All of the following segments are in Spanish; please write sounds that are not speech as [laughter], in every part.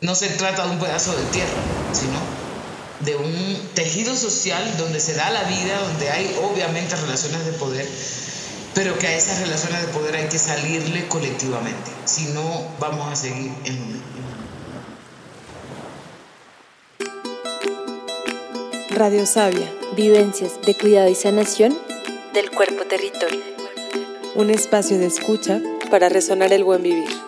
no se trata de un pedazo de tierra, sino de un tejido social donde se da la vida, donde hay obviamente relaciones de poder, pero que a esas relaciones de poder hay que salirle colectivamente, si no vamos a seguir en mismo. Radio Sabia, vivencias de cuidado y sanación del cuerpo territorio. Un espacio de escucha para resonar el buen vivir.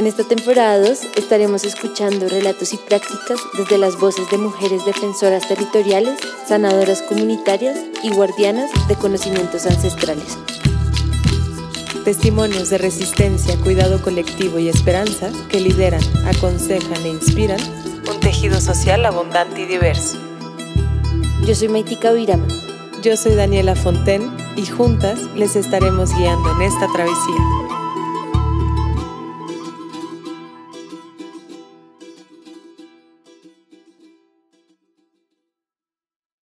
En esta temporada 2 estaremos escuchando relatos y prácticas desde las voces de mujeres defensoras territoriales, sanadoras comunitarias y guardianas de conocimientos ancestrales. Testimonios de resistencia, cuidado colectivo y esperanza que lideran, aconsejan e inspiran un tejido social abundante y diverso. Yo soy Maitika Virama. Yo soy Daniela Fonten y juntas les estaremos guiando en esta travesía.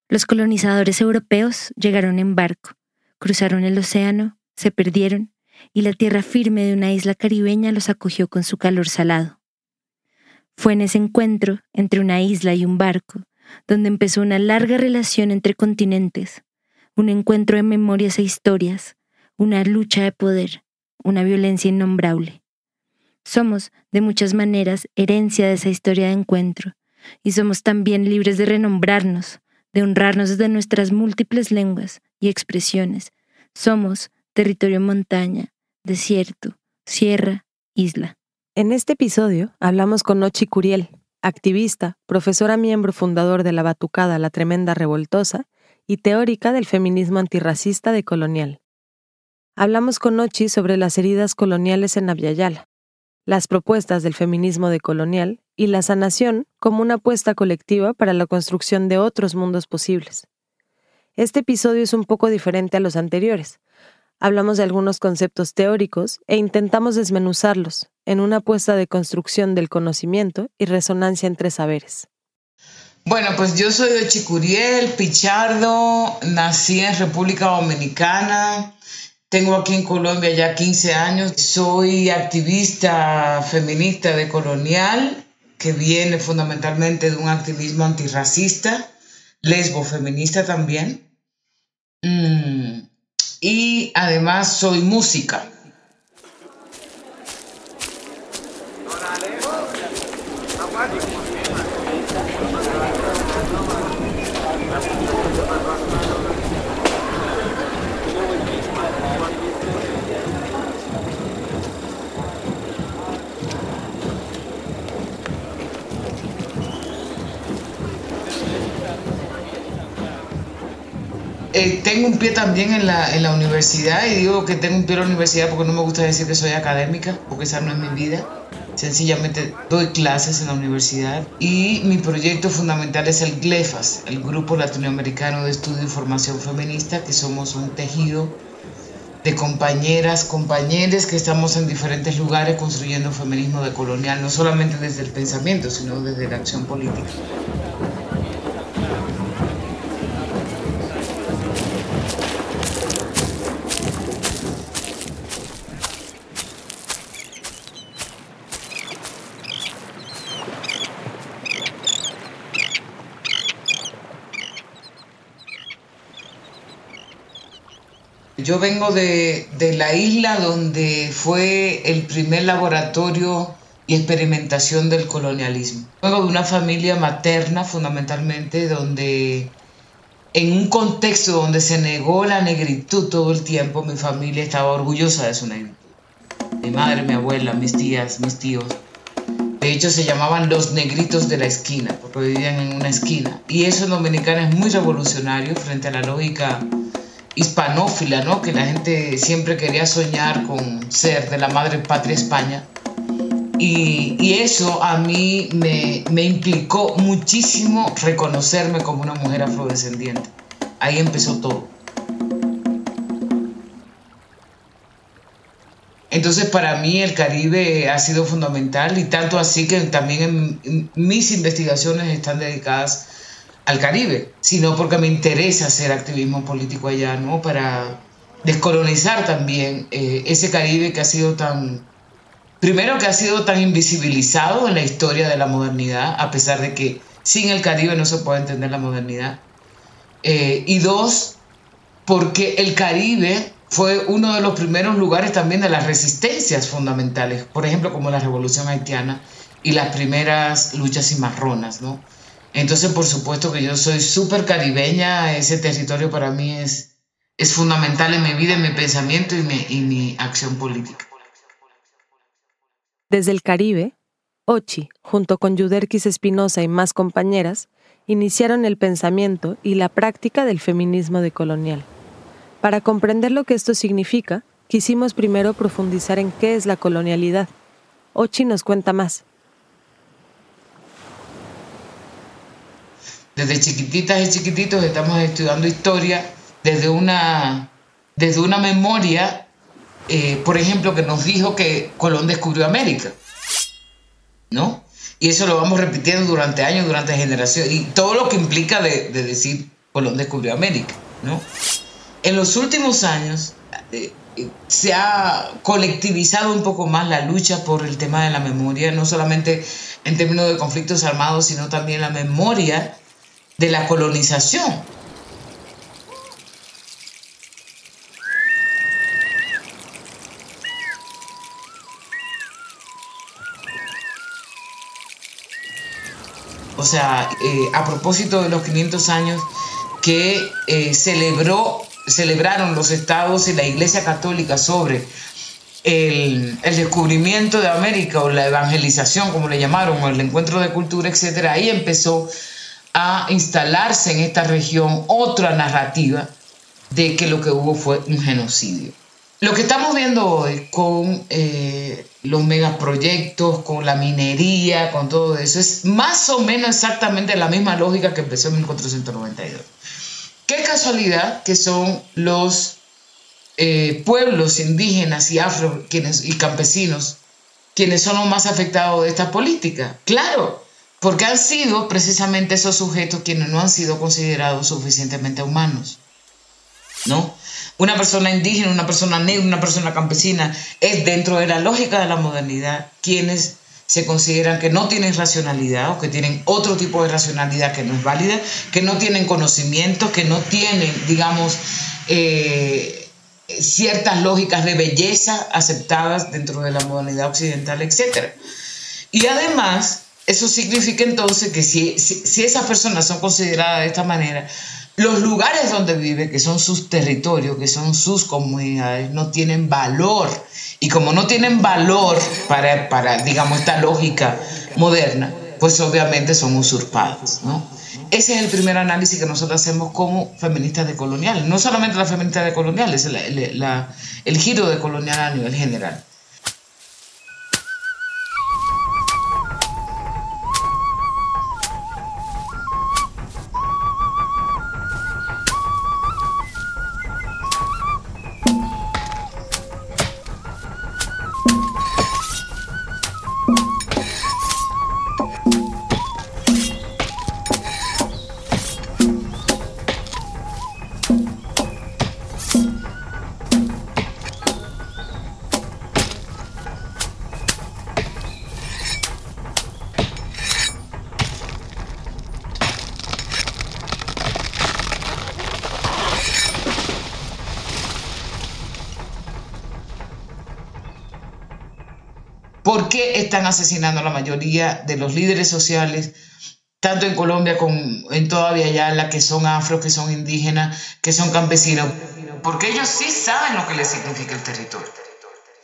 Los colonizadores europeos llegaron en barco, cruzaron el océano, se perdieron y la tierra firme de una isla caribeña los acogió con su calor salado. Fue en ese encuentro entre una isla y un barco donde empezó una larga relación entre continentes, un encuentro de memorias e historias, una lucha de poder, una violencia innombrable. Somos, de muchas maneras, herencia de esa historia de encuentro, y somos también libres de renombrarnos, de honrarnos desde nuestras múltiples lenguas y expresiones. Somos territorio montaña, desierto, sierra, isla. En este episodio hablamos con Nochi Curiel, activista, profesora miembro fundador de la Batucada La Tremenda Revoltosa y teórica del feminismo antirracista de Colonial. Hablamos con Nochi sobre las heridas coloniales en Aviala, las propuestas del feminismo decolonial y la sanación como una apuesta colectiva para la construcción de otros mundos posibles. Este episodio es un poco diferente a los anteriores. Hablamos de algunos conceptos teóricos e intentamos desmenuzarlos en una apuesta de construcción del conocimiento y resonancia entre saberes. Bueno, pues yo soy de Chicuriel, Pichardo, nací en República Dominicana, tengo aquí en Colombia ya 15 años. Soy activista feminista de colonial, que viene fundamentalmente de un activismo antirracista, lesbo feminista también. Mm, y además soy música. Eh, tengo un pie también en la, en la universidad y digo que tengo un pie en la universidad porque no me gusta decir que soy académica, porque esa no es mi vida. Sencillamente doy clases en la universidad y mi proyecto fundamental es el GLEFAS, el Grupo Latinoamericano de Estudio y Formación Feminista, que somos un tejido de compañeras, compañeros que estamos en diferentes lugares construyendo feminismo decolonial, no solamente desde el pensamiento, sino desde la acción política. Yo vengo de, la isla donde fue el primer laboratorio y experimentación del colonialismo. Vengo de una familia materna fundamentalmente donde en un contexto donde se negó la negritud todo el tiempo, mi familia estaba orgullosa de su negritud. Mi madre, mi abuela, mis tías, mis tíos. De hecho, se llamaban los negritos de la esquina, porque vivían en una esquina. Y eso en Dominicana es muy revolucionario frente a la lógica hispanófila, ¿no? Que la gente siempre quería soñar con ser de la madre patria España. Y, eso a mí me, me, implicó muchísimo reconocerme como una mujer afrodescendiente. Ahí empezó todo. Entonces para mí el Caribe ha sido fundamental y tanto así que también en mis investigaciones están dedicadas al Caribe, sino porque me interesa hacer activismo político allá, ¿no? Para descolonizar también eh, ese Caribe que ha sido tan, primero que ha sido tan invisibilizado en la historia de la modernidad, a pesar de que sin el Caribe no se puede entender la modernidad. Eh, y dos, porque el Caribe fue uno de los primeros lugares también de las resistencias fundamentales, por ejemplo, como la Revolución Haitiana y las primeras luchas cimarronas, ¿no? Entonces, por supuesto que yo soy súper caribeña, ese territorio para mí es, es fundamental en mi vida, en mi pensamiento y mi, mi acción política. Desde el Caribe, Ochi, junto con Yuderquis Espinosa y más compañeras, iniciaron el pensamiento y la práctica del feminismo decolonial. Para comprender lo que esto significa, quisimos primero profundizar en qué es la colonialidad. Ochi nos cuenta más. Desde chiquititas y chiquititos estamos estudiando historia desde una, desde una memoria, eh, por ejemplo, que nos dijo que Colón descubrió América. ¿no? Y eso lo vamos repitiendo durante años, durante generaciones, y todo lo que implica de, decir Colón descubrió América, ¿no? En los últimos años eh, eh, se ha colectivizado un poco más la lucha por el tema de la memoria, no solamente en términos de conflictos armados, sino también la memoria de la colonización o sea, eh, a propósito de los 500 años que eh, celebró, celebraron los estados y la Iglesia Católica sobre el, descubrimiento de América o la evangelización, como le llamaron, o el encuentro de cultura, etc., ahí empezó a instalarse en esta región otra narrativa de que lo que hubo fue un genocidio. Lo que estamos viendo hoy con eh, los megaproyectos, con la minería, con todo eso, es más o menos exactamente la misma lógica que empezó en 1492. Qué casualidad que son los eh, pueblos indígenas y afro quienes, y campesinos quienes son los más afectados de esta política. Claro, porque han sido precisamente esos sujetos quienes no han sido considerados suficientemente humanos. ¿No? una persona indígena, una persona negra, una persona campesina, es dentro de la lógica de la modernidad quienes se consideran que no tienen racionalidad o que tienen otro tipo de racionalidad que no es válida, que no tienen conocimiento, que no tienen, digamos, eh, ciertas lógicas de belleza aceptadas dentro de la modernidad occidental, etc. Y además, eso significa entonces que si, si, si esas personas son consideradas de esta manera, los lugares donde vive, que son sus territorios, que son sus comunidades, no tienen valor. Y como no tienen valor para, para digamos, esta lógica moderna, pues obviamente son usurpados, ¿no? Ese es el primer análisis que nosotros hacemos como feministas decoloniales. No solamente las feministas decoloniales, el, el giro decolonial a nivel general. ¿Por qué están asesinando a la mayoría de los líderes sociales, tanto en Colombia como en toda la que son afro, que son indígenas, que son campesinos? Porque ellos sí saben lo que les significa el territorio.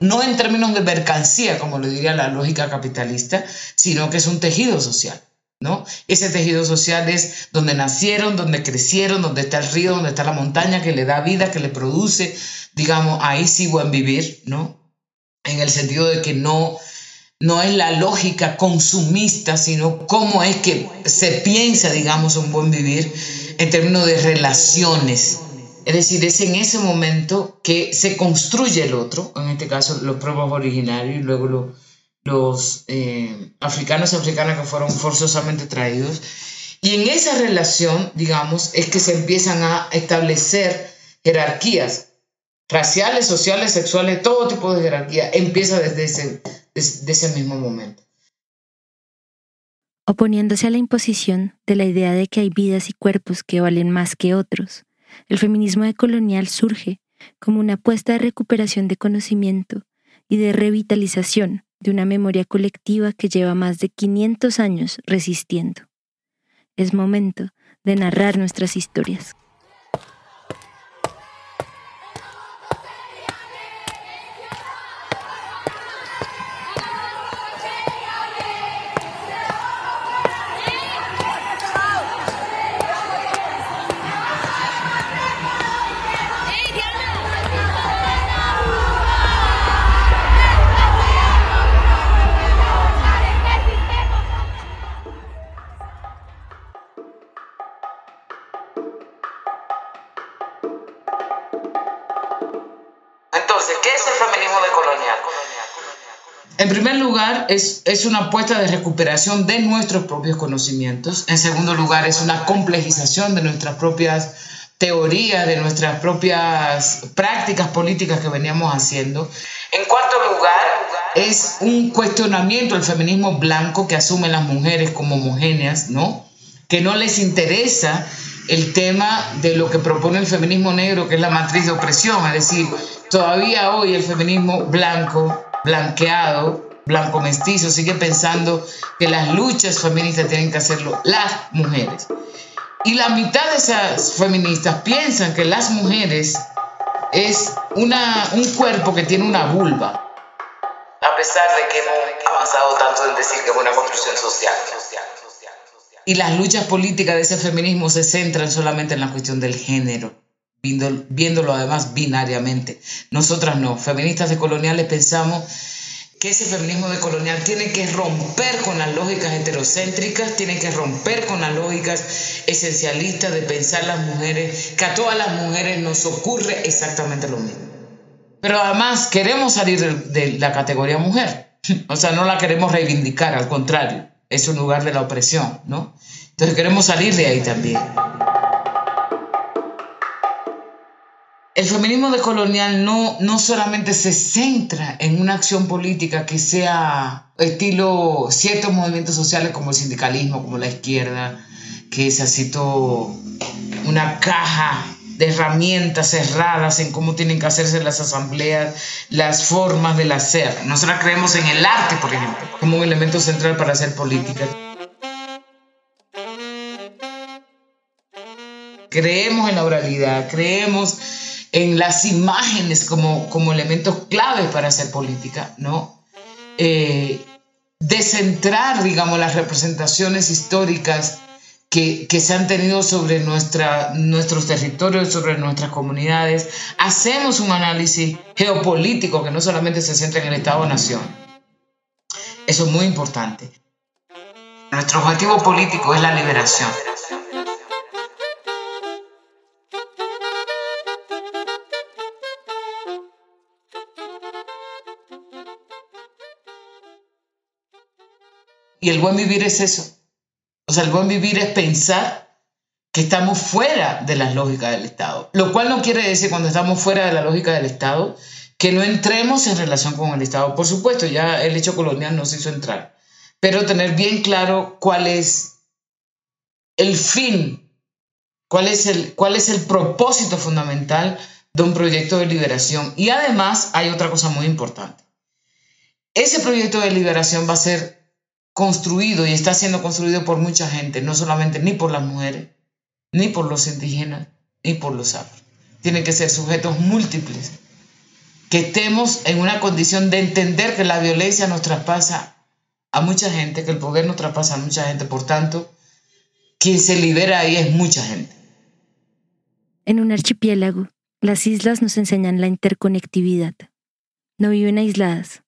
No en términos de mercancía, como lo diría la lógica capitalista, sino que es un tejido social. ¿No? Ese tejido social es donde nacieron, donde crecieron, donde está el río, donde está la montaña que le da vida, que le produce, digamos, ahí sí buen vivir, ¿no? En el sentido de que no no es la lógica consumista, sino cómo es que se piensa, digamos, un buen vivir en términos de relaciones. Es decir, es en ese momento que se construye el otro, en este caso los propios originarios y luego los, eh, africanos y africanas que fueron forzosamente traídos. Y en esa relación, digamos, es que se empiezan a establecer jerarquías raciales, sociales, sexuales, todo tipo de jerarquía empieza desde ese, desde ese mismo momento. Oponiéndose a la imposición de la idea de que hay vidas y cuerpos que valen más que otros, el feminismo decolonial surge como una apuesta de recuperación de conocimiento y de revitalización de una memoria colectiva que lleva más de 500 años resistiendo. Es momento de narrar nuestras historias. Es, es, una apuesta de recuperación de nuestros propios conocimientos. En segundo lugar, es una complejización de nuestras propias teorías, de nuestras propias prácticas políticas que veníamos haciendo. En cuarto lugar, es un cuestionamiento al feminismo blanco que asume las mujeres como homogéneas, ¿no? Que no les interesa el tema de lo que propone el feminismo negro, que es la matriz de opresión, es decir, todavía hoy el feminismo blanco blanqueado, blanco mestizo, sigue pensando que las luchas feministas tienen que hacerlo las mujeres. Y la mitad de esas feministas piensan que las mujeres es una, un cuerpo que tiene una vulva. A pesar de que hemos avanzado tanto en decir que es una construcción social. Y las luchas políticas de ese feminismo se centran solamente en la cuestión del género viéndolo además binariamente. Nosotras no, feministas decoloniales pensamos que ese feminismo decolonial tiene que romper con las lógicas heterocéntricas, tiene que romper con las lógicas esencialistas de pensar las mujeres, que a todas las mujeres nos ocurre exactamente lo mismo. Pero además queremos salir de, de la categoría mujer, [laughs] o sea, no la queremos reivindicar, al contrario, es un lugar de la opresión, ¿no? Entonces queremos salir de ahí también. El feminismo decolonial no, no solamente se centra en una acción política que sea estilo ciertos movimientos sociales como el sindicalismo, como la izquierda, que es así todo una caja de herramientas cerradas en cómo tienen que hacerse las asambleas, las formas del hacer. Nosotros creemos en el arte, por ejemplo, como un elemento central para hacer política. Creemos en la oralidad, creemos en las imágenes como, como elementos clave para hacer política, ¿no? Eh, descentrar, digamos, las representaciones históricas que, que, se han tenido sobre nuestra, nuestros territorios, sobre nuestras comunidades. Hacemos un análisis geopolítico que no solamente se centra en el Estado-Nación. Eso es muy importante. Nuestro objetivo político es la liberación. Y el buen vivir es eso. O sea, el buen vivir es pensar que estamos fuera de las lógicas del Estado. Lo cual no quiere decir cuando estamos fuera de la lógica del Estado que no entremos en relación con el Estado. Por supuesto, ya el hecho colonial nos hizo entrar. Pero tener bien claro cuál es el fin, cuál es el, cuál es el propósito fundamental de un proyecto de liberación. Y además hay otra cosa muy importante. Ese proyecto de liberación va a ser construido y está siendo construido por mucha gente, no solamente ni por las mujeres, ni por los indígenas, ni por los afro. Tienen que ser sujetos múltiples, que estemos en una condición de entender que la violencia nos traspasa a mucha gente, que el poder nos traspasa a mucha gente, por tanto, quien se libera ahí es mucha gente. En un archipiélago, las islas nos enseñan la interconectividad. No viven aisladas.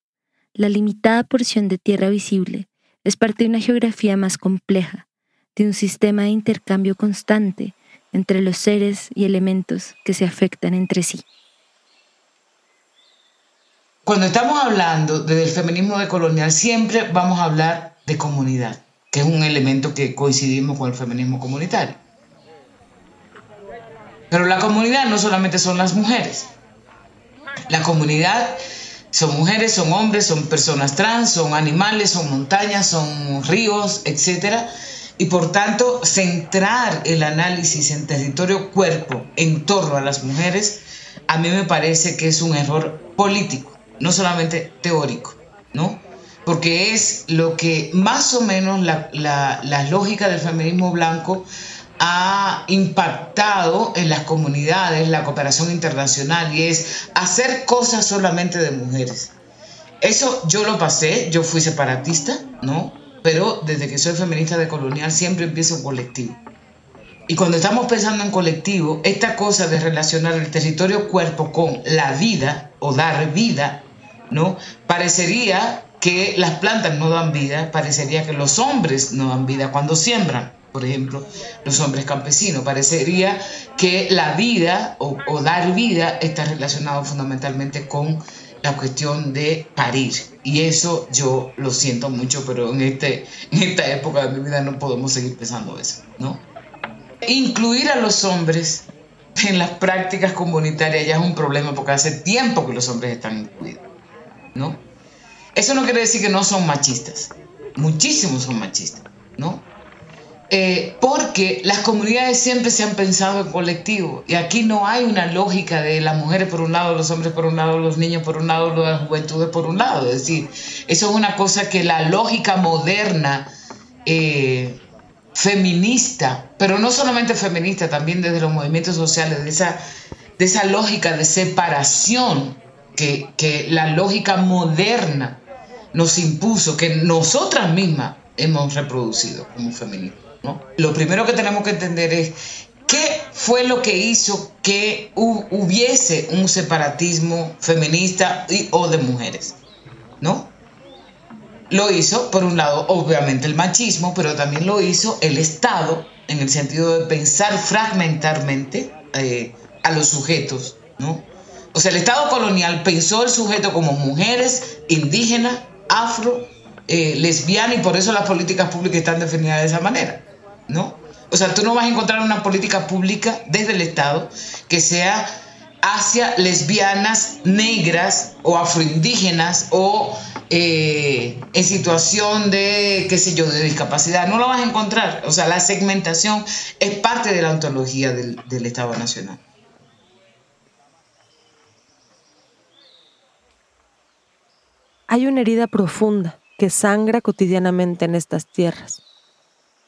La limitada porción de tierra visible es parte de una geografía más compleja, de un sistema de intercambio constante entre los seres y elementos que se afectan entre sí. Cuando estamos hablando del feminismo decolonial, siempre vamos a hablar de comunidad. que es un elemento que coincidimos con el feminismo comunitario. Pero la comunidad no solamente son las mujeres. La comunidad son mujeres, son hombres, son personas trans, son animales, son montañas, son ríos, etc. Y por tanto, centrar el análisis en territorio cuerpo en torno a las mujeres, a mí me parece que es un error político, no solamente teórico, ¿no? Porque es lo que más o menos la, la lógica del feminismo blanco ha impactado en las comunidades, la cooperación internacional, y es hacer cosas solamente de mujeres. Eso yo lo pasé, yo fui separatista, ¿no? Pero desde que soy feminista de colonial siempre empiezo en colectivo. Y cuando estamos pensando en colectivo, esta cosa de relacionar el territorio cuerpo con la vida o dar vida, ¿no? Parecería que las plantas no dan vida, parecería que los hombres no dan vida cuando siembran por ejemplo, los hombres campesinos. Parecería que la vida o, dar vida está relacionado fundamentalmente con la cuestión de parir. Y eso yo lo siento mucho, pero en, este, en esta época de mi vida no podemos seguir pensando eso, ¿no? Incluir a los hombres en las prácticas comunitarias ya es un problema porque hace tiempo que los hombres están incluidos, ¿no? Eso no quiere decir que no son machistas. Muchísimos son machistas, ¿no? Eh, porque las comunidades siempre se han pensado en colectivo y aquí no hay una lógica de las mujeres por un lado, los hombres por un lado, los niños por un lado, las juventudes por un lado. Es decir, eso es una cosa que la lógica moderna eh, feminista, pero no solamente feminista, también desde los movimientos sociales, de esa, lógica de separación que, que la lógica moderna nos impuso, que nosotras mismas hemos reproducido como feministas. Lo primero que tenemos que entender es qué fue lo que hizo que hubiese un separatismo feminista y, o de mujeres, ¿no? Lo hizo, por un lado, obviamente el machismo, pero también lo hizo el Estado, en el sentido de pensar fragmentarmente eh, a los sujetos, ¿no? O sea, el Estado colonial pensó el sujeto como mujeres, indígenas, afro, eh, lesbiana, y por eso las políticas públicas están definidas de esa manera. ¿No? O sea, tú no vas a encontrar una política pública desde el Estado que sea hacia lesbianas, negras o afroindígenas o eh, en situación de, qué sé yo, de discapacidad. No lo vas a encontrar. O sea, la segmentación es parte de la ontología del, del Estado Nacional. Hay una herida profunda que sangra cotidianamente en estas tierras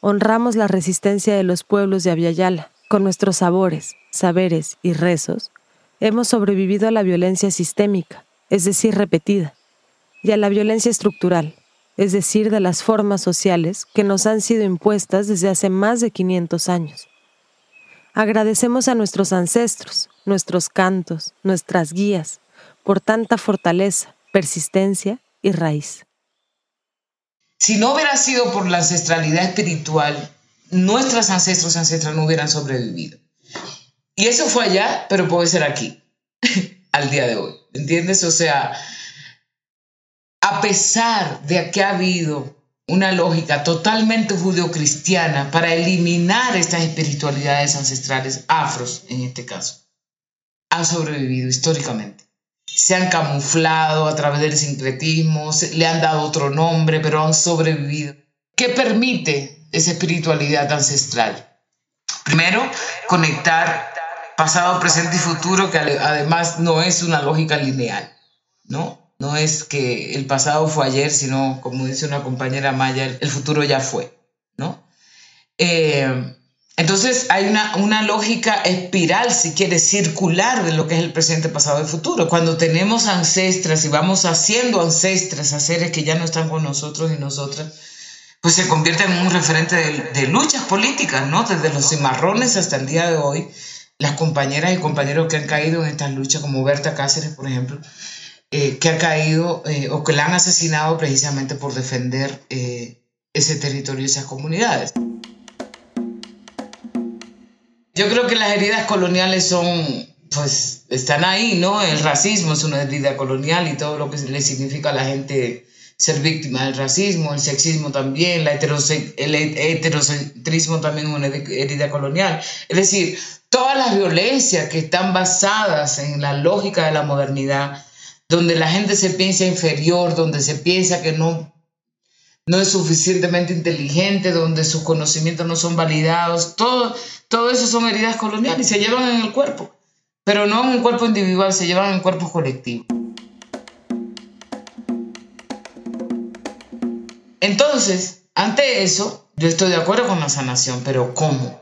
honramos la resistencia de los pueblos de Aviala. Con nuestros sabores, saberes y rezos, hemos sobrevivido a la violencia sistémica, es decir, repetida, y a la violencia estructural, es decir, de las formas sociales que nos han sido impuestas desde hace más de 500 años. Agradecemos a nuestros ancestros, nuestros cantos, nuestras guías, por tanta fortaleza, persistencia y raíz. Si no hubiera sido por la ancestralidad espiritual, nuestros ancestros y ancestras no hubieran sobrevivido. Y eso fue allá, pero puede ser aquí, [laughs] al día de hoy. ¿Entiendes? O sea, a pesar de que ha habido una lógica totalmente judeocristiana para eliminar estas espiritualidades ancestrales, afros en este caso, han sobrevivido históricamente se han camuflado a través del sincretismo, le han dado otro nombre, pero han sobrevivido. ¿Qué permite esa espiritualidad ancestral? Primero, conectar pasado, presente y futuro, que además no es una lógica lineal, ¿no? No es que el pasado fue ayer, sino, como dice una compañera Maya, el futuro ya fue, ¿no? Eh, entonces hay una, una, lógica espiral, si quieres, circular de lo que es el presente, pasado y futuro. Cuando tenemos ancestras y vamos haciendo ancestras a seres que ya no están con nosotros y nosotras, pues se convierte en un referente de, luchas políticas, ¿no? Desde los cimarrones hasta el día de hoy, las compañeras y compañeros que han caído en estas luchas, como Berta Cáceres, por ejemplo, eh, que ha caído eh, o que la han asesinado precisamente por defender eh, ese territorio y esas comunidades. Yo creo que las heridas coloniales son, pues, están ahí, ¿no? El racismo es una herida colonial y todo lo que le significa a la gente ser víctima del racismo, el sexismo también, la el heterocentrismo también es una herida colonial. Es decir, todas las violencias que están basadas en la lógica de la modernidad, donde la gente se piensa inferior, donde se piensa que no, no es suficientemente inteligente, donde sus conocimientos no son validados, todo, todo eso son heridas coloniales y se llevan en el cuerpo, pero no en un cuerpo individual, se llevan en cuerpos colectivos. Entonces, ante eso, yo estoy de acuerdo con la sanación, pero ¿cómo?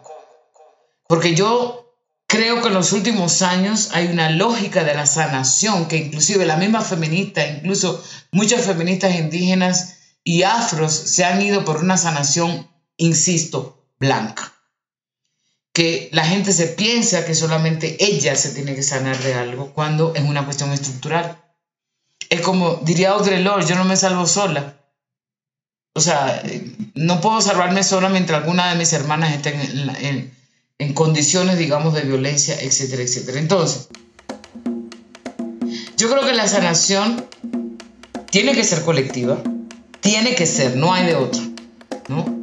Porque yo creo que en los últimos años hay una lógica de la sanación que inclusive la misma feminista, incluso muchas feministas indígenas y afros se han ido por una sanación, insisto, blanca. Que la gente se piensa que solamente ella se tiene que sanar de algo cuando es una cuestión estructural. Es como diría Audre Lorde, yo no me salvo sola. O sea, no puedo salvarme sola mientras alguna de mis hermanas esté en, condiciones, digamos, de violencia, etcétera, etcétera. Entonces, yo creo que la sanación tiene que ser colectiva, tiene que ser, no hay de otra, ¿no?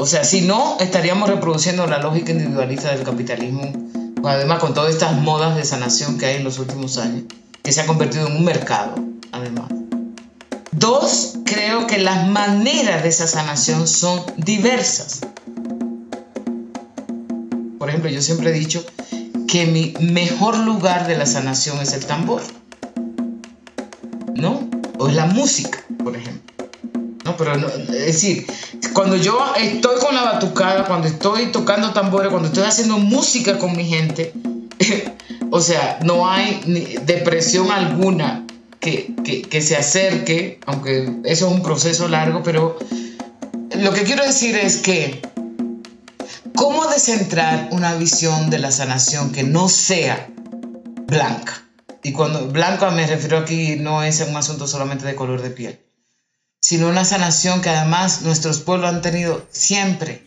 O sea, si no, estaríamos reproduciendo la lógica individualista del capitalismo, además con todas estas modas de sanación que hay en los últimos años, que se ha convertido en un mercado, además. Dos, creo que las maneras de esa sanación son diversas. Por ejemplo, yo siempre he dicho que mi mejor lugar de la sanación es el tambor, ¿no? O es la música, por ejemplo. No, pero es decir, cuando yo estoy con la batucada, cuando estoy tocando tambores, cuando estoy haciendo música con mi gente, [laughs] o sea, no hay depresión alguna que, se acerque, aunque eso es un proceso largo, pero lo que quiero decir es que ¿cómo descentrar una visión de la sanación que no sea blanca? Y cuando blanca me refiero aquí no es un asunto solamente de color de piel, sino una sanación que además nuestros pueblos han tenido siempre.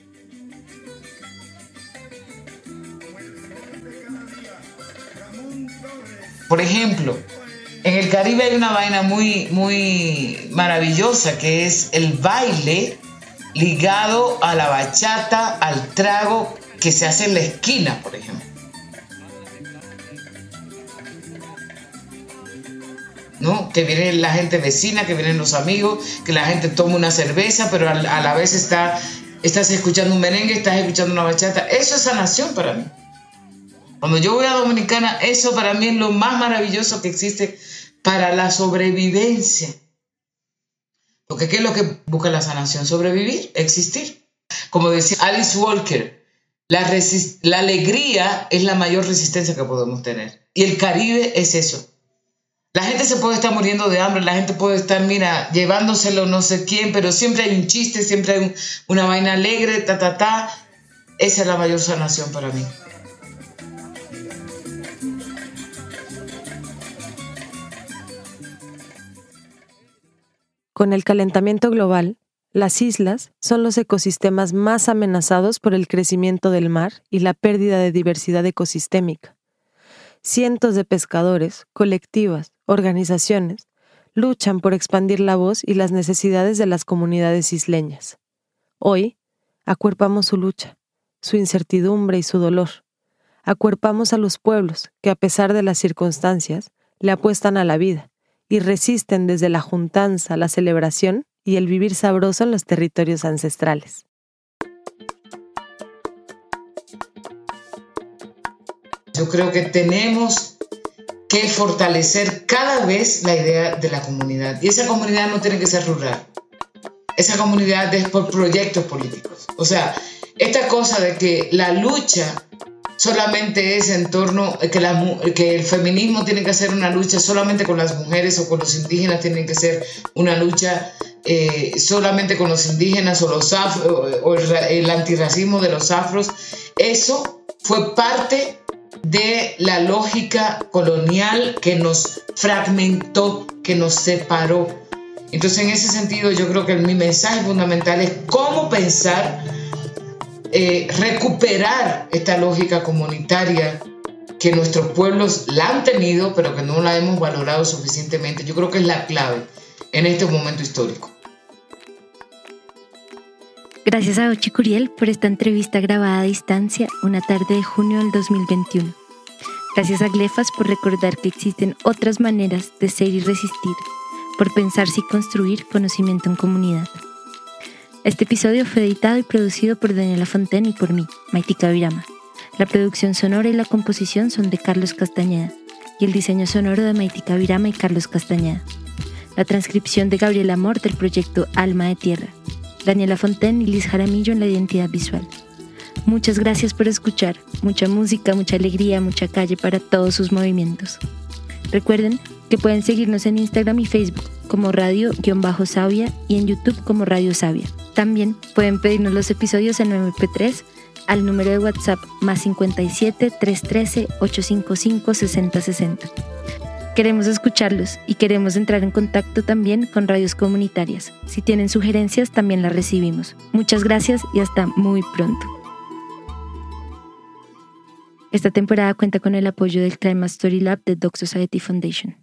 Por ejemplo, en el Caribe hay una vaina muy, muy maravillosa que es el baile ligado a la bachata, al trago que se hace en la esquina, por ejemplo. ¿No? Que viene la gente vecina, que vienen los amigos, que la gente toma una cerveza, pero a, la vez está, estás escuchando un merengue, estás escuchando una bachata. Eso es sanación para mí. Cuando yo voy a Dominicana, eso para mí es lo más maravilloso que existe para la sobrevivencia. Porque ¿qué es lo que busca la sanación? Sobrevivir, existir. Como decía Alice Walker, la, la alegría es la mayor resistencia que podemos tener. Y el Caribe es eso. La gente se puede estar muriendo de hambre, la gente puede estar, mira, llevándoselo no sé quién, pero siempre hay un chiste, siempre hay una vaina alegre, ta, ta, ta. Esa es la mayor sanación para mí. Con el calentamiento global, las islas son los ecosistemas más amenazados por el crecimiento del mar y la pérdida de diversidad ecosistémica. Cientos de pescadores, colectivas, organizaciones, luchan por expandir la voz y las necesidades de las comunidades isleñas. Hoy, acuerpamos su lucha, su incertidumbre y su dolor. Acuerpamos a los pueblos que, a pesar de las circunstancias, le apuestan a la vida y resisten desde la juntanza, la celebración y el vivir sabroso en los territorios ancestrales. Yo creo que tenemos que fortalecer cada vez la idea de la comunidad. Y esa comunidad no tiene que ser rural. Esa comunidad es por proyectos políticos. O sea, esta cosa de que la lucha solamente es en torno que, la, que el feminismo tiene que ser una lucha solamente con las mujeres o con los indígenas, tiene que ser una lucha eh, solamente con los indígenas o, los o el, antirracismo de los afros. Eso fue parte de la lógica colonial que nos fragmentó, que nos separó. Entonces, en ese sentido, yo creo que mi mensaje fundamental es cómo pensar eh, recuperar esta lógica comunitaria que nuestros pueblos la han tenido, pero que no la hemos valorado suficientemente. Yo creo que es la clave. en este momento histórico. Gracias a Ochi Curiel por esta entrevista grabada a distancia una tarde de junio del 2021. Gracias a Glefas por recordar que existen otras maneras de ser y resistir, por pensarse y construir conocimiento en comunidad. Este episodio fue editado y producido por Daniela Fontaine y por mí, Maitika Virama. La producción sonora y la composición son de Carlos Castañeda y el diseño sonoro de Maitika Virama y Carlos Castañeda. La transcripción de Gabriel Amor del proyecto Alma de Tierra. Daniela Fontaine y Liz Jaramillo en la identidad visual. Muchas gracias por escuchar. Mucha música, mucha alegría, mucha calle para todos sus movimientos. Recuerden que pueden seguirnos en Instagram y Facebook como Radio-Sabia y en YouTube como Radio Sabia. También pueden pedirnos los episodios en MP3 al número de WhatsApp más 57 313 855 6060. Queremos escucharlos y queremos entrar en contacto también con radios comunitarias. Si tienen sugerencias, también las recibimos. Muchas gracias y hasta muy pronto. Esta temporada cuenta con el apoyo del Climate Story Lab de Doc Society Foundation.